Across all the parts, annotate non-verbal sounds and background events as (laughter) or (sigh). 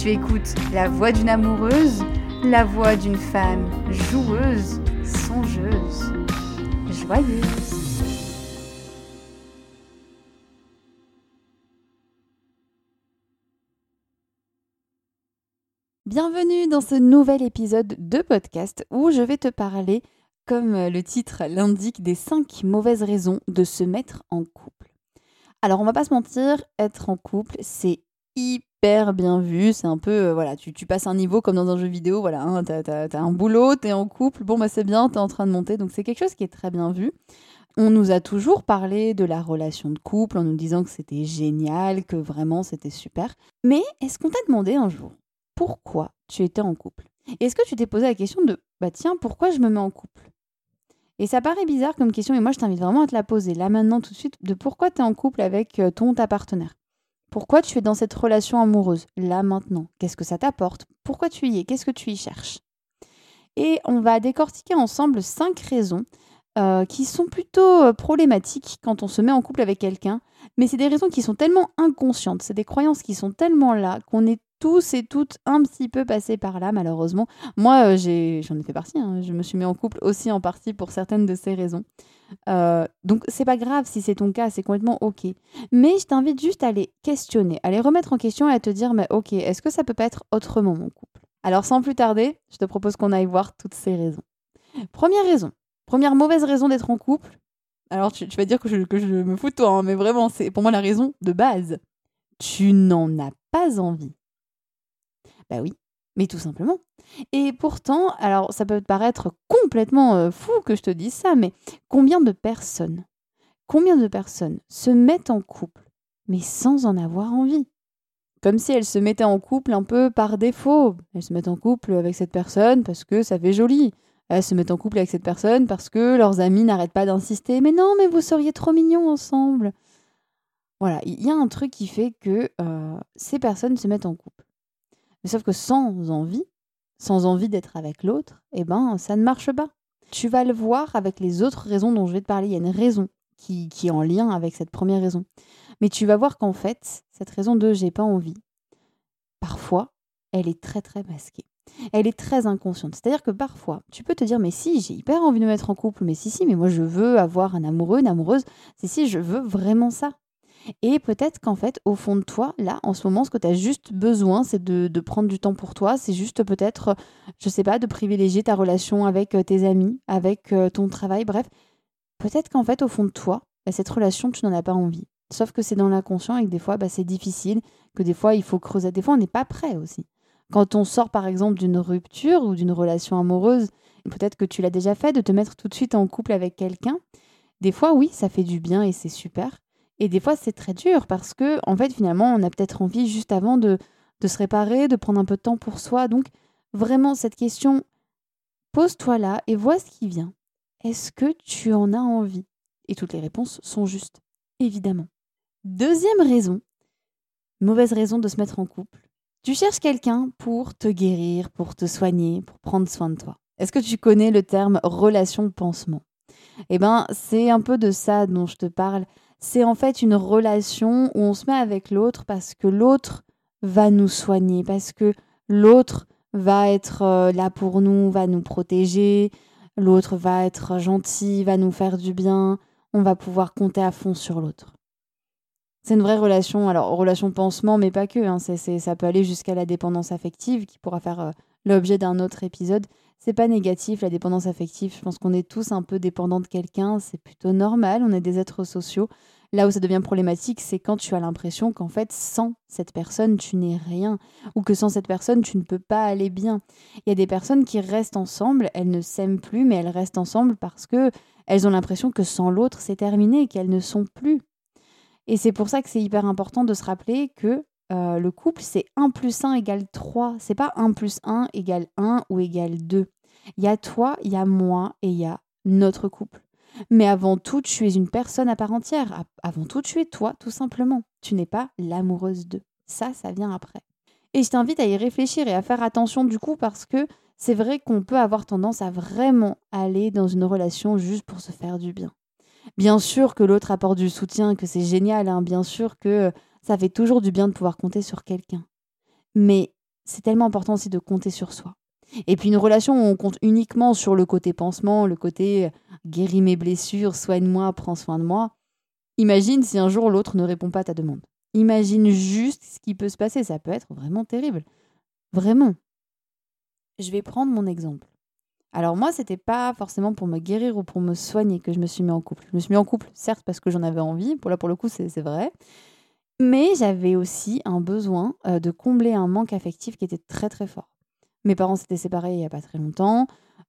Tu écoutes la voix d'une amoureuse, la voix d'une femme joueuse, songeuse, joyeuse. Bienvenue dans ce nouvel épisode de podcast où je vais te parler, comme le titre l'indique, des 5 mauvaises raisons de se mettre en couple. Alors on va pas se mentir, être en couple, c'est hyper bien vu. C'est un peu, euh, voilà, tu, passes un niveau comme dans un jeu vidéo, voilà, hein, t'as as, un boulot, t'es en couple, bon bah c'est bien, t'es en train de monter, donc c'est quelque chose qui est très bien vu. On nous a toujours parlé de la relation de couple en nous disant que c'était génial, que vraiment c'était super. Mais est-ce qu'on t'a demandé un jour pourquoi tu étais en couple? Est-ce que tu t'es posé la question de bah tiens, pourquoi je me mets en couple? Et ça paraît bizarre comme question, mais moi je t'invite vraiment à te la poser là maintenant tout de suite de pourquoi tu es en couple avec euh, ton ta partenaire. Pourquoi tu es dans cette relation amoureuse, là maintenant? Qu'est-ce que ça t'apporte? Pourquoi tu y es? Qu'est-ce que tu y cherches? Et on va décortiquer ensemble cinq raisons euh, qui sont plutôt euh, problématiques quand on se met en couple avec quelqu'un, mais c'est des raisons qui sont tellement inconscientes, c'est des croyances qui sont tellement là qu'on est tous et toutes un petit peu passés par là, malheureusement. Moi, euh, j'en ai, fait partie, hein. je me suis mis en couple aussi en partie pour certaines de ces raisons. Euh, donc c'est pas grave si c'est ton cas, c'est complètement ok. Mais je t'invite juste à aller questionner, à les remettre en question et à te dire mais ok, est-ce que ça peut pas être autrement mon couple? Alors sans plus tarder, je te propose qu'on aille voir toutes ces raisons. Première raison, première mauvaise raison d'être en couple. Alors tu, vas dire que je, me fous de toi, hein, mais vraiment c'est pour moi la raison de base. Tu n'en as pas envie. Bah oui, mais tout simplement. Et pourtant, alors ça peut paraître complètement euh, fou que je te dise ça, mais combien de personnes, combien de personnes se mettent en couple, mais sans en avoir envie? Comme si elles se mettaient en couple un peu par défaut. Elles se mettent en couple avec cette personne parce que ça fait joli. Elles se mettent en couple avec cette personne parce que leurs amis n'arrêtent pas d'insister. Mais non, mais vous seriez trop mignons ensemble. Voilà, il y a un truc qui fait que euh, ces personnes se mettent en couple. Mais sauf que sans envie, sans envie d'être avec l'autre, eh ben, ça ne marche pas. Tu vas le voir avec les autres raisons dont je vais te parler. Il y a une raison qui, qui est en lien avec cette première raison. Mais tu vas voir qu'en fait, cette raison de j'ai pas envie, parfois, elle est très très masquée. Elle est très inconsciente. C'est-à-dire que parfois, tu peux te dire, mais si, j'ai hyper envie de me mettre en couple, mais si, si, mais moi je veux avoir un amoureux, une amoureuse, si, si, je veux vraiment ça. Et peut-être qu'en fait, au fond de toi, là, en ce moment, ce que tu as juste besoin, c'est de, prendre du temps pour toi. C'est juste peut-être, je sais pas, de privilégier ta relation avec euh, tes amis, avec euh, ton travail. Bref, peut-être qu'en fait, au fond de toi, bah, cette relation, tu n'en as pas envie. Sauf que c'est dans l'inconscient et que des fois, bah, c'est difficile, que des fois, il faut creuser. Des fois, on n'est pas prêt aussi. Quand on sort, par exemple, d'une rupture ou d'une relation amoureuse, peut-être que tu l'as déjà fait, de te mettre tout de suite en couple avec quelqu'un. Des fois, oui, ça fait du bien et c'est super. Et des fois, c'est très dur parce que, en fait, finalement, on a peut-être envie juste avant de, de se réparer, de prendre un peu de temps pour soi. Donc, vraiment, cette question, pose-toi là et vois ce qui vient. Est-ce que tu en as envie? Et toutes les réponses sont justes, évidemment. Deuxième raison, mauvaise raison de se mettre en couple. Tu cherches quelqu'un pour te guérir, pour te soigner, pour prendre soin de toi. Est-ce que tu connais le terme relation-pansement? Eh bien, c'est un peu de ça dont je te parle. C'est en fait une relation où on se met avec l'autre parce que l'autre va nous soigner, parce que l'autre va être euh, là pour nous, va nous protéger, l'autre va être gentil, va nous faire du bien, on va pouvoir compter à fond sur l'autre. C'est une vraie relation, alors relation pansement, mais pas que. Hein, ça peut aller jusqu'à la dépendance affective, qui pourra faire euh, l'objet d'un autre épisode. C'est pas négatif la dépendance affective. Je pense qu'on est tous un peu dépendants de quelqu'un. C'est plutôt normal. On est des êtres sociaux. Là où ça devient problématique, c'est quand tu as l'impression qu'en fait, sans cette personne, tu n'es rien, ou que sans cette personne, tu ne peux pas aller bien. Il y a des personnes qui restent ensemble, elles ne s'aiment plus, mais elles restent ensemble parce que elles ont l'impression que sans l'autre, c'est terminé, qu'elles ne sont plus. Et c'est pour ça que c'est hyper important de se rappeler que euh, le couple, c'est 1 plus 1 égale 3. C'est pas 1 plus 1 égale 1 ou égale 2. Il y a toi, il y a moi et il y a notre couple. Mais avant tout, tu es une personne à part entière. Avant tout, tu es toi, tout simplement. Tu n'es pas l'amoureuse d'eux. Ça, ça vient après. Et je t'invite à y réfléchir et à faire attention du coup parce que c'est vrai qu'on peut avoir tendance à vraiment aller dans une relation juste pour se faire du bien. Bien sûr que l'autre apporte du soutien, que c'est génial, hein. bien sûr que ça fait toujours du bien de pouvoir compter sur quelqu'un. Mais c'est tellement important aussi de compter sur soi. Et puis une relation où on compte uniquement sur le côté pansement, le côté guéris mes blessures, soigne-moi, prends soin de moi. Imagine si un jour l'autre ne répond pas à ta demande. Imagine juste ce qui peut se passer, ça peut être vraiment terrible. Vraiment. Je vais prendre mon exemple. Alors moi, c'était pas forcément pour me guérir ou pour me soigner que je me suis mis en couple. Je me suis mis en couple, certes, parce que j'en avais envie. Pour là, pour le coup, c'est vrai. Mais j'avais aussi un besoin euh, de combler un manque affectif qui était très très fort. Mes parents s'étaient séparés il n'y a pas très longtemps.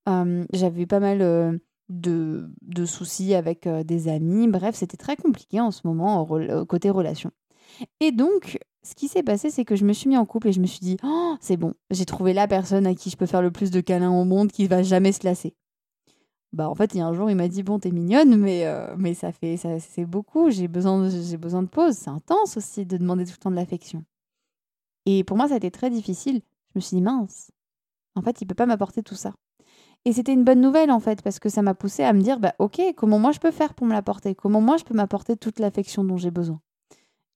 j'avais pas mal euh, de, de, soucis avec euh, des amis. Bref, c'était très compliqué en ce moment côté relation. Et donc, ce qui s'est passé, c'est que je me suis mis en couple et je me suis dit, oh, c'est bon, j'ai trouvé la personne à qui je peux faire le plus de câlins au monde qui va jamais se lasser. Bah en fait, il y a un jour, il m'a dit bon, t'es mignonne, mais euh, mais ça fait ça c'est beaucoup. J'ai besoin j'ai besoin de pause. C'est intense aussi de demander tout le temps de l'affection. Et pour moi, ça a été très difficile. Je me suis dit mince. En fait, il peut pas m'apporter tout ça. Et c'était une bonne nouvelle en fait parce que ça m'a poussé à me dire bah ok, comment moi je peux faire pour me l'apporter? Comment moi je peux m'apporter toute l'affection dont j'ai besoin?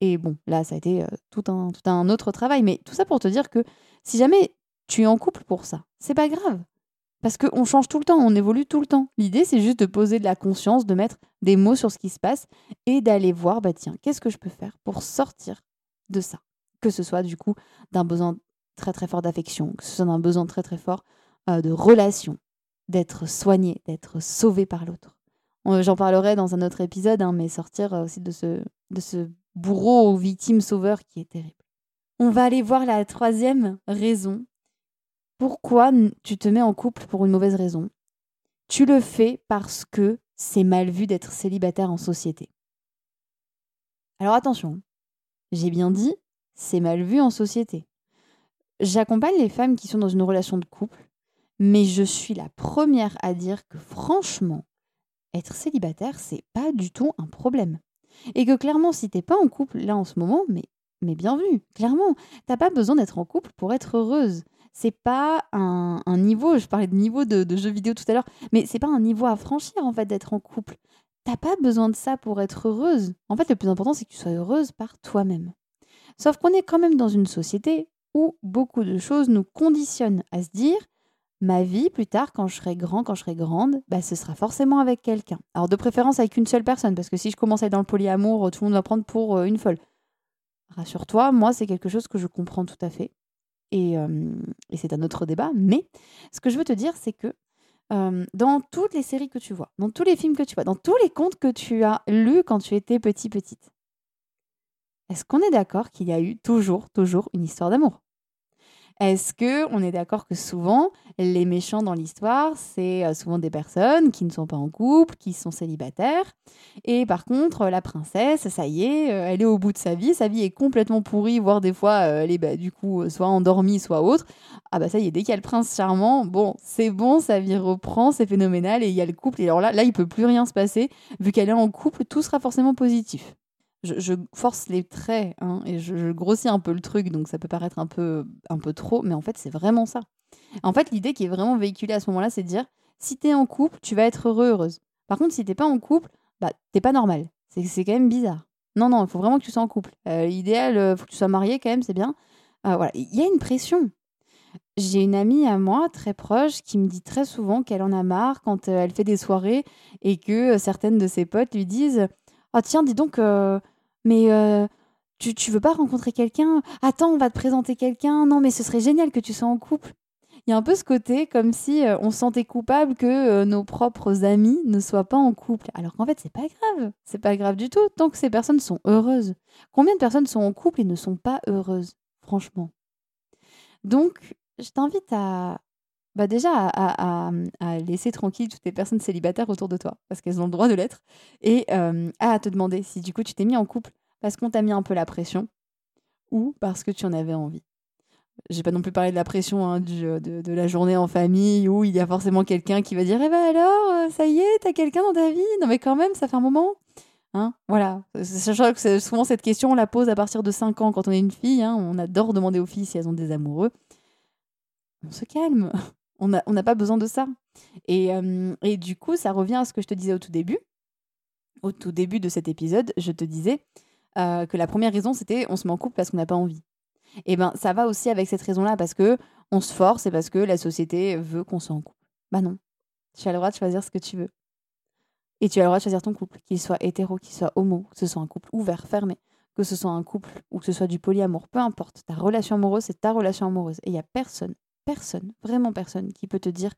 Et bon, là, ça a été euh, tout, un, tout un autre travail. Mais tout ça pour te dire que si jamais tu es en couple pour ça, c'est pas grave. Parce qu'on change tout le temps, on évolue tout le temps. L'idée, c'est juste de poser de la conscience, de mettre des mots sur ce qui se passe et d'aller voir, bah tiens, qu'est-ce que je peux faire pour sortir de ça? Que ce soit du coup d'un besoin très très fort d'affection, que ce soit d'un besoin très très fort euh, de relation, d'être soigné, d'être sauvé par l'autre. J'en parlerai dans un autre épisode, hein, mais sortir euh, aussi de ce, de ce bourreau ou victime sauveur qui est terrible. On va aller voir la troisième raison. Pourquoi tu te mets en couple pour une mauvaise raison? Tu le fais parce que c'est mal vu d'être célibataire en société. Alors attention, j'ai bien dit, c'est mal vu en société. J'accompagne les femmes qui sont dans une relation de couple, mais je suis la première à dire que franchement, être célibataire, c'est pas du tout un problème. Et que clairement, si t'es pas en couple là en ce moment, mais, mais bien vu, clairement, t'as pas besoin d'être en couple pour être heureuse. C'est pas un, niveau, je parlais de niveau de, jeu vidéo tout à l'heure, mais c'est pas un niveau à franchir en fait d'être en couple. T'as pas besoin de ça pour être heureuse. En fait, le plus important, c'est que tu sois heureuse par toi-même. Sauf qu'on est quand même dans une société où beaucoup de choses nous conditionnent à se dire ma vie plus tard, quand je serai grand, quand je serai grande, bah, ce sera forcément avec quelqu'un. Alors de préférence avec une seule personne, parce que si je commence à être dans le polyamour, tout le monde va prendre pour euh, une folle. Rassure-toi, moi c'est quelque chose que je comprends tout à fait. Et, euh, c'est un autre débat. Mais ce que je veux te dire, c'est que euh, dans toutes les séries que tu vois, dans tous les films que tu vois, dans tous les contes que tu as lus quand tu étais petit, petite, est-ce qu'on est d'accord qu'il y a eu toujours, toujours une histoire d'amour? Est-ce que on est d'accord que souvent les méchants dans l'histoire, c'est euh, souvent des personnes qui ne sont pas en couple, qui sont célibataires. Et par contre la princesse, ça y est, euh, elle est au bout de sa vie, sa vie est complètement pourrie, voire des fois euh, elle est bah, du coup soit endormie, soit autre. Ah bah ça y est, dès qu'il y a le prince charmant, bon, c'est bon, sa vie reprend, c'est phénoménal et il y a le couple. Et alors là là il peut plus rien se passer. Vu qu'elle est en couple, tout sera forcément positif je, force les traits hein, et je, grossis un peu le truc, donc ça peut paraître un peu, un peu trop, mais en fait, c'est vraiment ça. En fait, l'idée qui est vraiment véhiculée à ce moment-là, c'est de dire si t'es en couple, tu vas être heureux, heureuse. Par contre, si t'es pas en couple, bah, t'es pas normal. C'est quand même bizarre. Non, non, il faut vraiment que tu sois en couple. Euh, L'idéal, il faut que tu sois marié quand même, c'est bien. Euh, voilà, il y a une pression. J'ai une amie à moi très proche qui me dit très souvent qu'elle en a marre quand euh, elle fait des soirées et que certaines de ses potes lui disent Oh tiens, dis donc, mais euh, tu, tu veux pas rencontrer quelqu'un? Attends, on va te présenter quelqu'un. Non, mais ce serait génial que tu sois en couple. Il y a un peu ce côté comme si euh, on sentait coupable que euh, nos propres amis ne soient pas en couple. Alors qu'en fait, c'est pas grave. C'est pas grave du tout tant que ces personnes sont heureuses. Combien de personnes sont en couple et ne sont pas heureuses Franchement? Donc, je t'invite à, bah déjà à, laisser tranquille toutes les personnes célibataires autour de toi, parce qu'elles ont le droit de l'être, et à te demander si du coup tu t'es mis en couple parce qu'on t'a mis un peu la pression ou parce que tu en avais envie. J'ai pas non plus parlé de la pression hein, du, de, de, la journée en famille où il y a forcément quelqu'un qui va dire Eh ben alors, euh, ça y est, t'as quelqu'un dans ta vie? Non mais quand même, ça fait un moment. Hein voilà. Sachant que souvent cette question, on la pose à partir de 5 ans quand on est une fille. Hein, on adore demander aux filles si elles ont des amoureux. On se calme. On n'a pas besoin de ça. Et, et, du coup, ça revient à ce que je te disais au tout début. Au tout début de cet épisode, je te disais que la première raison, c'était on se met en couple parce qu'on n'a pas envie. Et eh ben, ça va aussi avec cette raison-là parce que on se force et parce que la société veut qu'on soit en couple. Bah non. Tu as le droit de choisir ce que tu veux. Et tu as le droit de choisir ton couple, qu'il soit hétéro, qu'il soit homo, que ce soit un couple ouvert, fermé, que ce soit un couple ou que ce soit du polyamour, peu importe. Ta relation amoureuse, c'est ta relation amoureuse. Et il n'y a personne personne, vraiment personne, qui peut te dire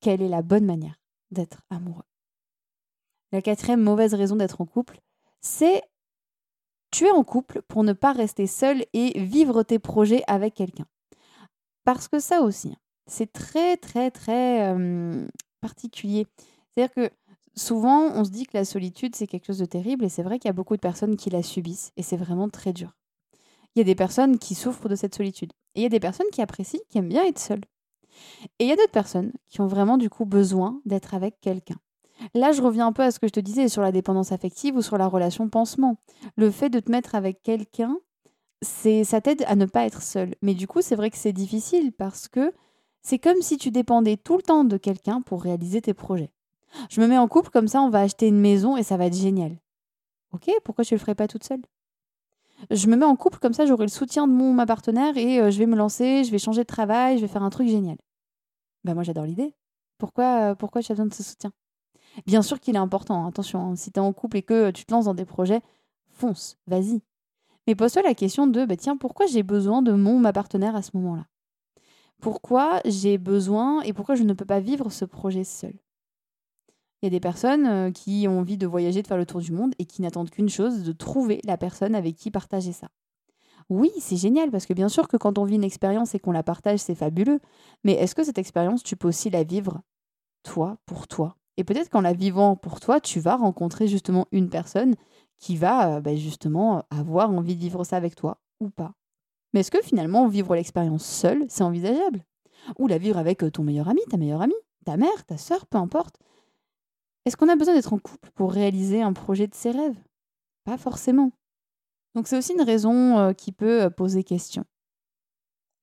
quelle est la bonne manière d'être amoureux. La quatrième mauvaise raison d'être en couple, c'est tu es en couple pour ne pas rester seul et vivre tes projets avec quelqu'un. Parce que ça aussi, c'est très très très particulier. C'est-à-dire que souvent on se dit que la solitude c'est quelque chose de terrible et c'est vrai qu'il y a beaucoup de personnes qui la subissent et c'est vraiment très dur. Il y a des personnes qui souffrent de cette solitude. Et il y a des personnes qui apprécient, qui aiment bien être seules. Et il y a d'autres personnes qui ont vraiment du coup besoin d'être avec quelqu'un. Là, je reviens un peu à ce que je te disais sur la dépendance affective ou sur la relation pansement. Le fait de te mettre avec quelqu'un, c'est ça t'aide à ne pas être seul. Mais du coup, c'est vrai que c'est difficile parce que c'est comme si tu dépendais tout le temps de quelqu'un pour réaliser tes projets. Je me mets en couple comme ça, on va acheter une maison et ça va être génial. Ok, pourquoi je le ferais pas toute seule? Je me mets en couple comme ça, j'aurai le soutien de mon ma partenaire et euh, je vais me lancer, je vais changer de travail, je vais faire un truc génial. Ben moi j'adore l'idée. Pourquoi euh, pourquoi j'ai besoin de ce soutien? Bien sûr qu'il est important, hein, attention, hein, si tu es en couple et que tu te lances dans des projets, fonce, vas-y. Mais pose-toi la question de bah, tiens, pourquoi j'ai besoin de mon ma partenaire à ce moment-là? Pourquoi j'ai besoin et pourquoi je ne peux pas vivre ce projet seul il y a des personnes euh, qui ont envie de voyager, de faire le tour du monde et qui n'attendent qu'une chose, de trouver la personne avec qui partager ça. Oui, c'est génial parce que bien sûr que quand on vit une expérience et qu'on la partage, c'est fabuleux. Mais est-ce que cette expérience, tu peux aussi la vivre toi, pour toi? Et peut-être qu'en la vivant pour toi, tu vas rencontrer justement une personne qui va euh, bah, justement avoir envie de vivre ça avec toi ou pas. Mais est-ce que finalement vivre l'expérience seule, c'est envisageable? Ou la vivre avec euh, ton meilleur ami, ta meilleure amie, ta mère, ta sœur, peu importe est-ce qu'on a besoin d'être en couple pour réaliser un projet de ses rêves? Pas forcément. Donc c'est aussi une raison euh, qui peut euh, poser question.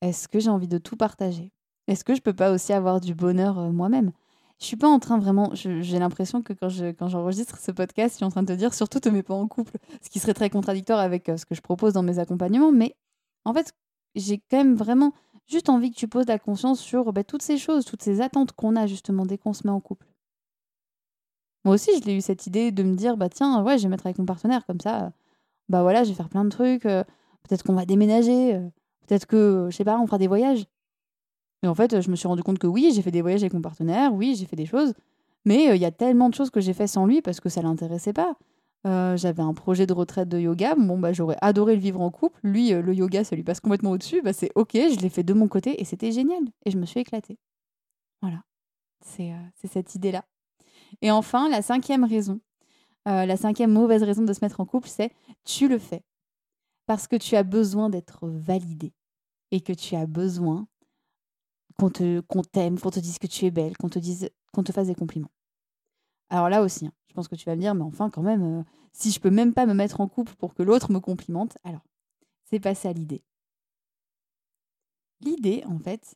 Est-ce que j'ai envie de tout partager? Est-ce que je peux pas aussi avoir du bonheur euh, moi-même? Je suis pas en train vraiment. J'ai l'impression que quand je quand j'enregistre ce podcast, je suis en train de te dire surtout te mets pas en couple, ce qui serait très contradictoire avec ce que je propose dans mes accompagnements. Mais en fait, j'ai quand même vraiment juste envie que tu poses la conscience sur bah, toutes ces choses, toutes ces attentes qu'on a justement dès qu'on se met en couple. Moi aussi, je l'ai eu cette idée de me dire, bah tiens, ouais, je vais mettre avec mon partenaire, comme ça, bah voilà, je vais faire plein de trucs, euh, peut-être qu'on va déménager, euh, peut-être que, je sais pas, on fera des voyages. Et en fait, je me suis rendu compte que oui, j'ai fait des voyages avec mon partenaire, oui, j'ai fait des choses, mais euh, il y a tellement de choses que j'ai fait sans lui parce que ça l'intéressait pas. J'avais un projet de retraite de yoga. Bon, bah, j'aurais adoré le vivre en couple. Lui, le yoga, ça lui passe complètement au-dessus. Bah, c'est OK, je l'ai fait de mon côté et c'était génial. Et je me suis éclatée. Voilà. C'est cette idée-là. Et enfin, la cinquième raison, la cinquième mauvaise raison de se mettre en couple, c'est tu le fais parce que tu as besoin d'être validé et que tu as besoin qu'on te t'aime, qu'on te dise que tu es belle, qu'on te qu'on te fasse des compliments. Alors là aussi, hein, je pense que tu vas me dire, mais enfin quand même, euh, si je peux même pas me mettre en couple pour que l'autre me complimente, alors c'est pas ça l'idée. L'idée, en fait,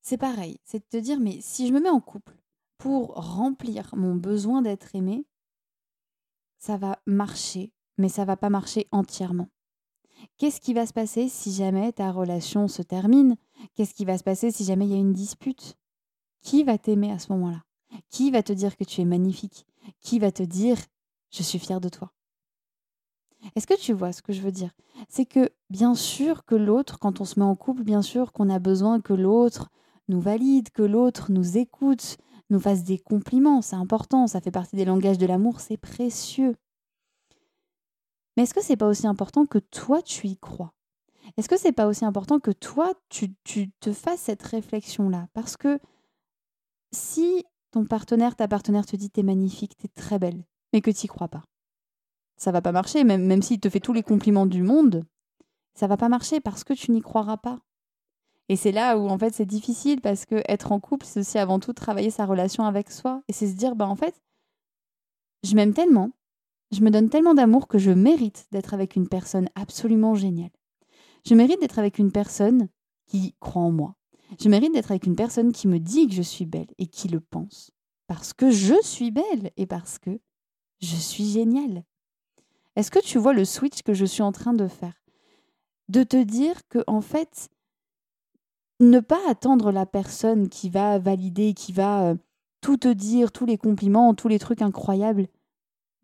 c'est pareil, c'est de te dire, mais si je me mets en couple pour remplir mon besoin d'être aimé, ça va marcher, mais ça va pas marcher entièrement. Qu'est-ce qui va se passer si jamais ta relation se termine? Qu'est-ce qui va se passer si jamais il y a une dispute? Qui va t'aimer à ce moment-là? Qui va te dire que tu es magnifique? Qui va te dire je suis fière de toi? Est-ce que tu vois ce que je veux dire? C'est que bien sûr que l'autre, quand on se met en couple, bien sûr qu'on a besoin que l'autre nous valide, que l'autre nous écoute, nous fasse des compliments, c'est important, ça fait partie des langages de l'amour, c'est précieux. Mais est-ce que c'est pas aussi important que toi, tu y crois? Est-ce que c'est pas aussi important que toi, tu, tu te fasses cette réflexion-là? Parce que si ton partenaire, ta partenaire te dit t'es magnifique, t'es très belle, mais que t'y crois pas, ça va pas marcher, même, même s'il te fait tous les compliments du monde, ça va pas marcher parce que tu n'y croiras pas. Et c'est là où en fait c'est difficile parce que être en couple, c'est aussi avant tout travailler sa relation avec soi et c'est se dire bah en fait, je m'aime tellement je me donne tellement d'amour que je mérite d'être avec une personne absolument géniale. Je mérite d'être avec une personne qui croit en moi. Je mérite d'être avec une personne qui me dit que je suis belle et qui le pense. Parce que je suis belle et parce que je suis géniale. Est-ce que tu vois le switch que je suis en train de faire? De te dire que, en fait, ne pas attendre la personne qui va valider, qui va euh, tout te dire, tous les compliments, tous les trucs incroyables,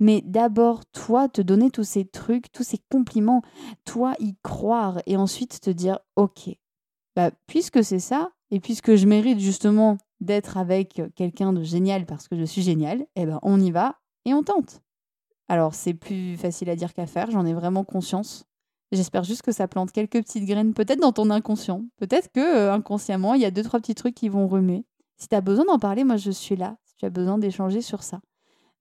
mais d'abord, toi, te donner tous ces trucs, tous ces compliments, toi, y croire et ensuite te dire, ok, bah, puisque c'est ça, et puisque je mérite justement d'être avec quelqu'un de génial parce que je suis génial, eh ben, on y va et on tente. Alors, c'est plus facile à dire qu'à faire, j'en ai vraiment conscience. J'espère juste que ça plante quelques petites graines, peut-être dans ton inconscient. Peut-être que euh, inconsciemment, il y a deux, trois petits trucs qui vont remuer. Si tu as besoin d'en parler, moi je suis là. Si tu as besoin d'échanger sur ça.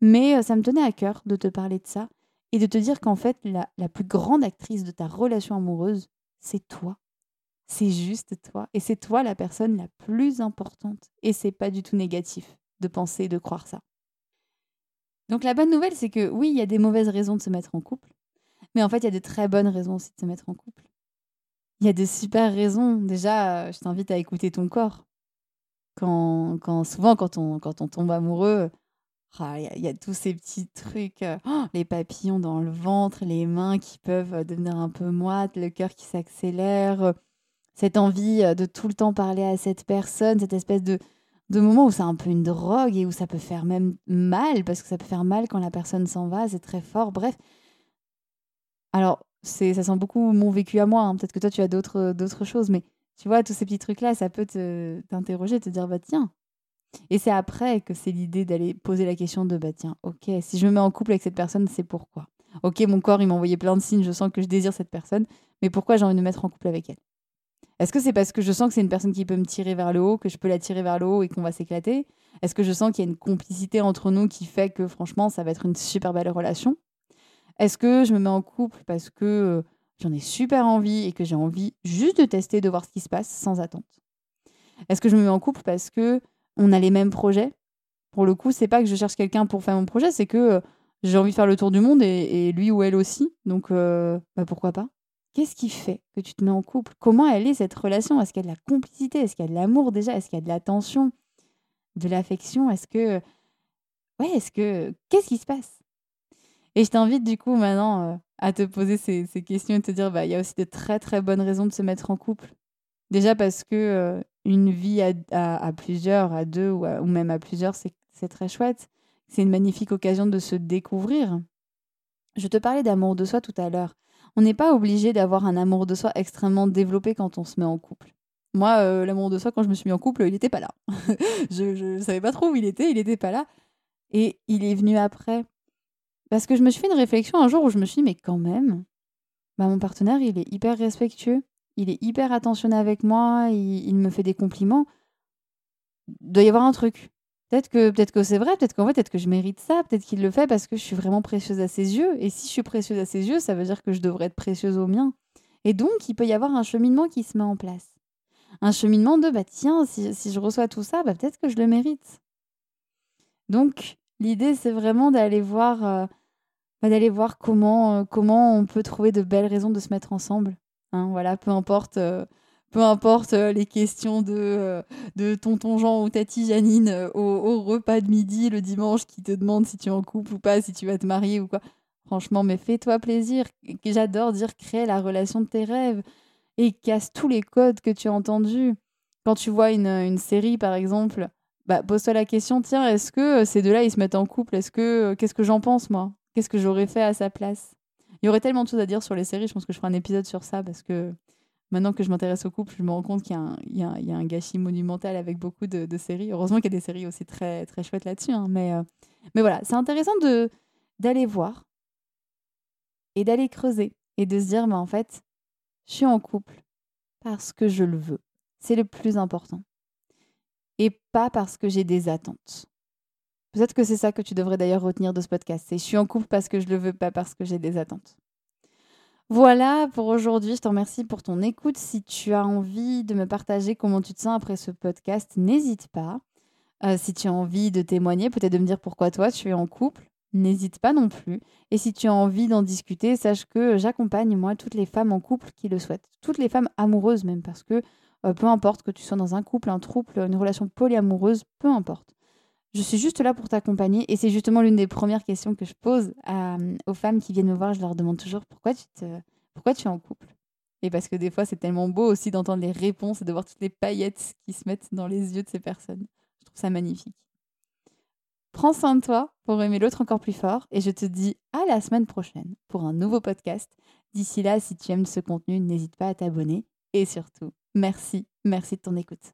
Mais euh, ça me tenait à cœur de te parler de ça et de te dire qu'en fait, la, plus grande actrice de ta relation amoureuse, c'est toi. C'est juste toi. Et c'est toi la personne la plus importante. Et c'est pas du tout négatif de penser et de croire ça. Donc la bonne nouvelle, c'est que oui, il y a des mauvaises raisons de se mettre en couple. Mais en fait, il y a de très bonnes raisons aussi de se mettre en couple. Il y a de super raisons. Déjà, je t'invite à écouter ton corps. Quand, quand, souvent, quand on, quand on tombe amoureux, ah, il y, a tous ces petits trucs, euh, oh, les papillons dans le ventre, les mains qui peuvent euh, devenir un peu moites, le cœur qui s'accélère, euh, cette envie de tout le temps parler à cette personne, cette espèce de, de moment où c'est un peu une drogue et où ça peut faire même mal, parce que ça peut faire mal quand la personne s'en va, c'est très fort, bref. Alors, ça sent beaucoup mon vécu à moi, hein. peut-être que toi tu as d'autres, d'autres choses, mais tu vois, tous ces petits trucs-là, ça peut te, t'interroger, te dire, bah tiens, et c'est après que c'est l'idée d'aller poser la question de bah tiens, ok, si je me mets en couple avec cette personne, c'est pourquoi? Ok, mon corps, il m'a envoyé plein de signes, je sens que je désire cette personne, mais pourquoi j'ai envie de me mettre en couple avec elle? Est-ce que c'est parce que je sens que c'est une personne qui peut me tirer vers le haut, que je peux la tirer vers le haut et qu'on va s'éclater? Est-ce que je sens qu'il y a une complicité entre nous qui fait que franchement, ça va être une super belle relation? Est-ce que je me mets en couple parce que euh, j'en ai super envie et que j'ai envie juste de tester, de voir ce qui se passe sans attente? Est-ce que je me mets en couple parce que on a les mêmes projets? Pour le coup, c'est pas que je cherche quelqu'un pour faire mon projet, c'est que euh, j'ai envie de faire le tour du monde et, lui ou elle aussi. Donc, euh, bah pourquoi pas? Qu'est-ce qui fait que tu te mets en couple? Comment elle est cette relation? Est-ce qu'il y a de la complicité? Est-ce qu'il y a de l'amour déjà? Est-ce qu'il y a de l'attention? De l'affection? Est-ce que. Ouais, est-ce que. Qu'est-ce qui se passe? Et je t'invite du coup maintenant euh, à te poser ces, questions et te dire bah, il y a aussi de très très bonnes raisons de se mettre en couple. Déjà parce que une vie à, plusieurs, à deux ou, même à plusieurs, c'est très chouette. C'est une magnifique occasion de se découvrir. Je te parlais d'amour de soi tout à l'heure. On n'est pas obligé d'avoir un amour de soi extrêmement développé quand on se met en couple. Moi, euh, l'amour de soi, quand je me suis mis en couple, il n'était pas là. (laughs) je ne savais pas trop où il était, il n'était pas là. Et il est venu après. Parce que je me suis fait une réflexion un jour où je me suis dit, mais quand même, bah, mon partenaire, il est hyper respectueux, il est hyper attentionné avec moi, il, me fait des compliments. Il doit y avoir un truc. Peut-être que, peut que c'est vrai, peut-être qu'en fait, peut-être que je mérite ça, peut-être qu'il le fait parce que je suis vraiment précieuse à ses yeux. Et si je suis précieuse à ses yeux, ça veut dire que je devrais être précieuse aux miens. Et donc, il peut y avoir un cheminement qui se met en place. Un cheminement de, bah tiens, si, je reçois tout ça, bah, peut-être que je le mérite. Donc, l'idée, c'est vraiment d'aller voir, euh, d'aller voir comment, euh, comment on peut trouver de belles raisons de se mettre ensemble. Hein, voilà, peu importe, euh, peu importe les questions de, de tonton Jean ou tati Janine au, au, repas de midi le dimanche qui te demande si tu es en couple ou pas, si tu vas te marier ou quoi. Franchement, mais fais-toi plaisir. J'adore dire créer la relation de tes rêves et casse tous les codes que tu as entendus. Quand tu vois une, une série, par exemple, bah, pose-toi la question tiens, est-ce que euh, ces deux-là, ils se mettent en couple? Est-ce que euh, Qu'est-ce que j'en pense, moi? Qu'est-ce que j'aurais fait à sa place? Il y aurait tellement de choses à dire sur les séries. Je pense que je ferai un épisode sur ça parce que maintenant que je m'intéresse au couple, je me rends compte qu'il y, a un gâchis monumental avec beaucoup de, de séries. Heureusement qu'il y a des séries aussi très, très chouettes là-dessus. Hein, mais, euh, mais voilà, c'est intéressant d'aller voir et d'aller creuser et de se dire, en fait, je suis en couple parce que je le veux. C'est le plus important. Et pas parce que j'ai des attentes. Peut-être que c'est ça que tu devrais d'ailleurs retenir de ce podcast. C'est je suis en couple parce que je le veux, pas parce que j'ai des attentes. Voilà pour aujourd'hui. Je te remercie pour ton écoute. Si tu as envie de me partager comment tu te sens après ce podcast, n'hésite pas. Euh, si tu as envie de témoigner, peut-être de me dire pourquoi toi tu es en couple, n'hésite pas non plus. Et si tu as envie d'en discuter, sache que j'accompagne moi toutes les femmes en couple qui le souhaitent, toutes les femmes amoureuses même, parce que euh, peu importe que tu sois dans un couple, un trouble, une relation polyamoureuse, peu importe. Je suis juste là pour t'accompagner et c'est justement l'une des premières questions que je pose euh, aux femmes qui viennent me voir. Je leur demande toujours pourquoi tu, pourquoi tu es en couple? Et parce que des fois, c'est tellement beau aussi d'entendre les réponses et de voir toutes les paillettes qui se mettent dans les yeux de ces personnes. Je trouve ça magnifique. Prends soin de toi pour aimer l'autre encore plus fort et je te dis à la semaine prochaine pour un nouveau podcast. D'ici là, si tu aimes ce contenu, n'hésite pas à t'abonner et surtout, merci, merci de ton écoute.